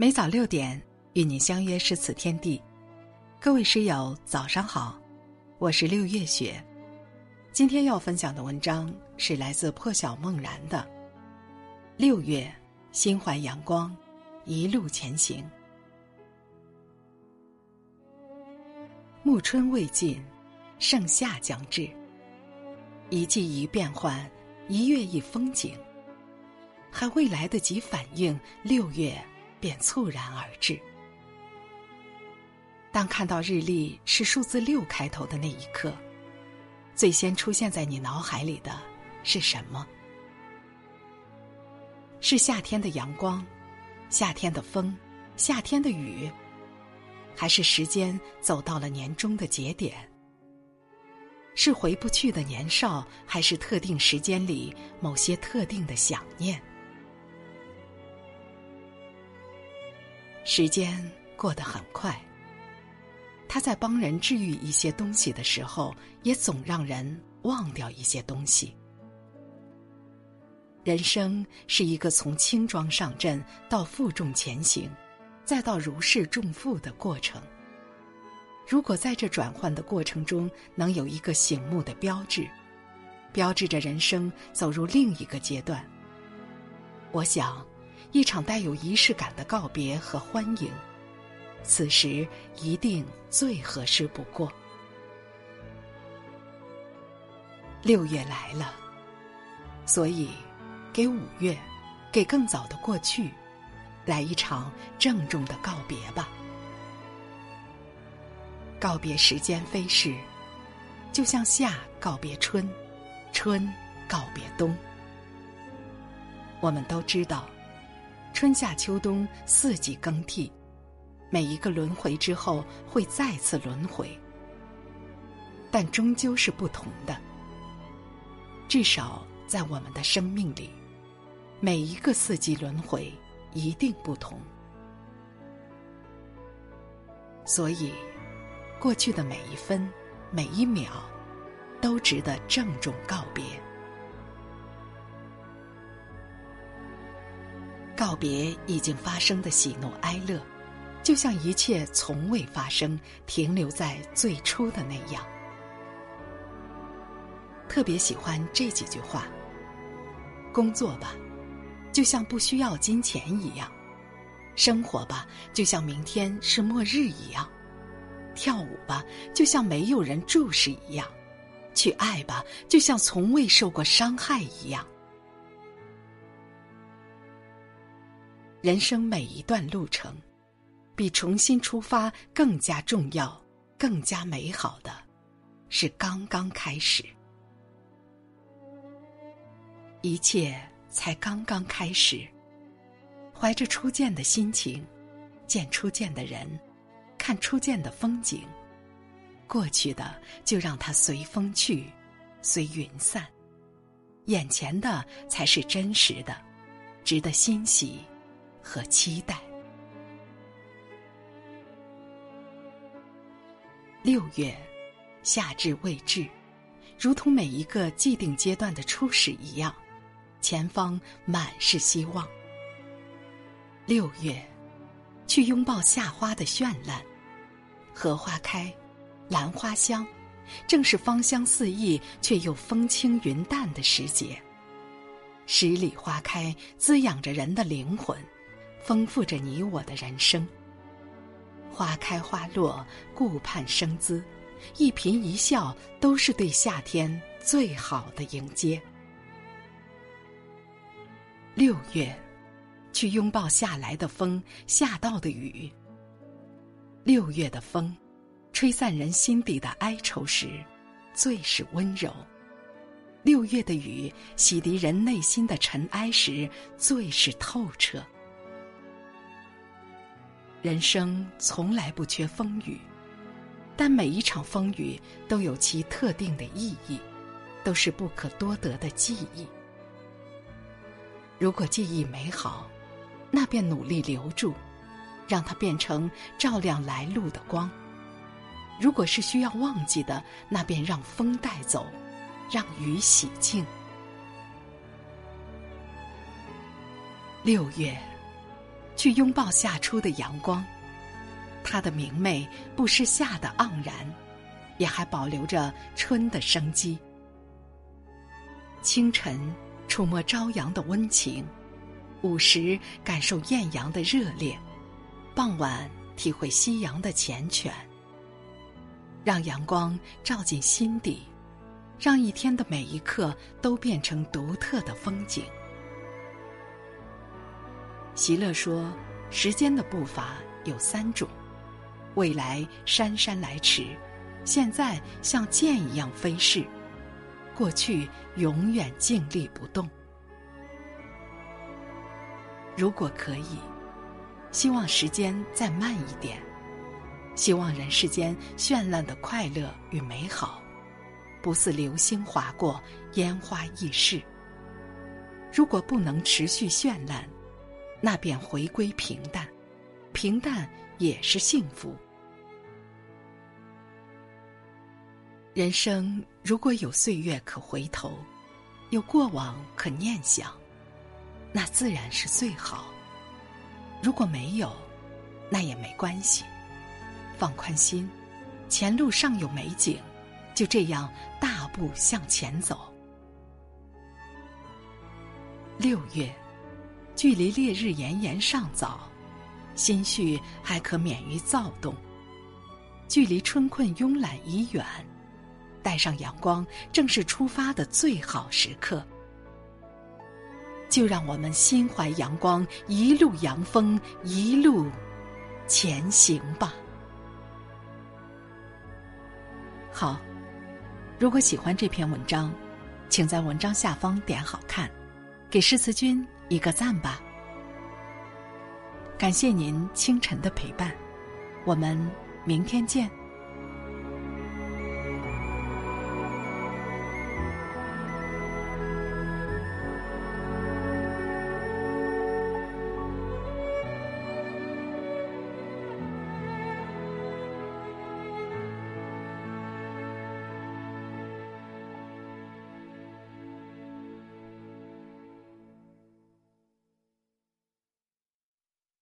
每早六点与你相约诗词天地，各位诗友早上好，我是六月雪。今天要分享的文章是来自破晓梦然的《六月心怀阳光，一路前行》。暮春未尽，盛夏将至。一季一变换，一月一风景，还未来得及反应，六月。便猝然而至。当看到日历是数字六开头的那一刻，最先出现在你脑海里的是什么？是夏天的阳光，夏天的风，夏天的雨，还是时间走到了年终的节点？是回不去的年少，还是特定时间里某些特定的想念？时间过得很快，他在帮人治愈一些东西的时候，也总让人忘掉一些东西。人生是一个从轻装上阵到负重前行，再到如释重负的过程。如果在这转换的过程中能有一个醒目的标志，标志着人生走入另一个阶段，我想。一场带有仪式感的告别和欢迎，此时一定最合适不过。六月来了，所以给五月，给更早的过去，来一场郑重的告别吧。告别时间飞逝，就像夏告别春，春告别冬。我们都知道。春夏秋冬四季更替，每一个轮回之后会再次轮回，但终究是不同的。至少在我们的生命里，每一个四季轮回一定不同。所以，过去的每一分、每一秒，都值得郑重告别。告别已经发生的喜怒哀乐，就像一切从未发生、停留在最初的那样。特别喜欢这几句话：工作吧，就像不需要金钱一样；生活吧，就像明天是末日一样；跳舞吧，就像没有人注视一样；去爱吧，就像从未受过伤害一样。人生每一段路程，比重新出发更加重要、更加美好的，是刚刚开始。一切才刚刚开始，怀着初见的心情，见初见的人，看初见的风景，过去的就让它随风去，随云散，眼前的才是真实的，值得欣喜。和期待。六月，夏至未至，如同每一个既定阶段的初始一样，前方满是希望。六月，去拥抱夏花的绚烂，荷花开，兰花香，正是芳香四溢却又风轻云淡的时节。十里花开，滋养着人的灵魂。丰富着你我的人生。花开花落，顾盼生姿，一颦一笑都是对夏天最好的迎接。六月，去拥抱夏来的风，下到的雨。六月的风，吹散人心底的哀愁时，最是温柔；六月的雨，洗涤人内心的尘埃时，最是透彻。人生从来不缺风雨，但每一场风雨都有其特定的意义，都是不可多得的记忆。如果记忆美好，那便努力留住，让它变成照亮来路的光；如果是需要忘记的，那便让风带走，让雨洗净。六月去拥抱夏初的阳光。它的明媚不失夏的盎然，也还保留着春的生机。清晨触摸朝阳的温情，午时感受艳阳的热烈，傍晚体会夕阳的缱绻。让阳光照进心底，让一天的每一刻都变成独特的风景。席勒说：“时间的步伐有三种，未来姗姗来迟，现在像箭一样飞逝，过去永远静立不动。如果可以，希望时间再慢一点。”希望人世间绚烂的快乐与美好，不似流星划过，烟花易逝。如果不能持续绚烂，那便回归平淡，平淡也是幸福。人生如果有岁月可回头，有过往可念想，那自然是最好。如果没有，那也没关系。放宽心，前路尚有美景，就这样大步向前走。六月，距离烈日炎炎尚早，心绪还可免于躁动；距离春困慵懒已远，带上阳光正是出发的最好时刻。就让我们心怀阳光，一路阳风，一路前行吧。好，如果喜欢这篇文章，请在文章下方点好看，给诗词君一个赞吧。感谢您清晨的陪伴，我们明天见。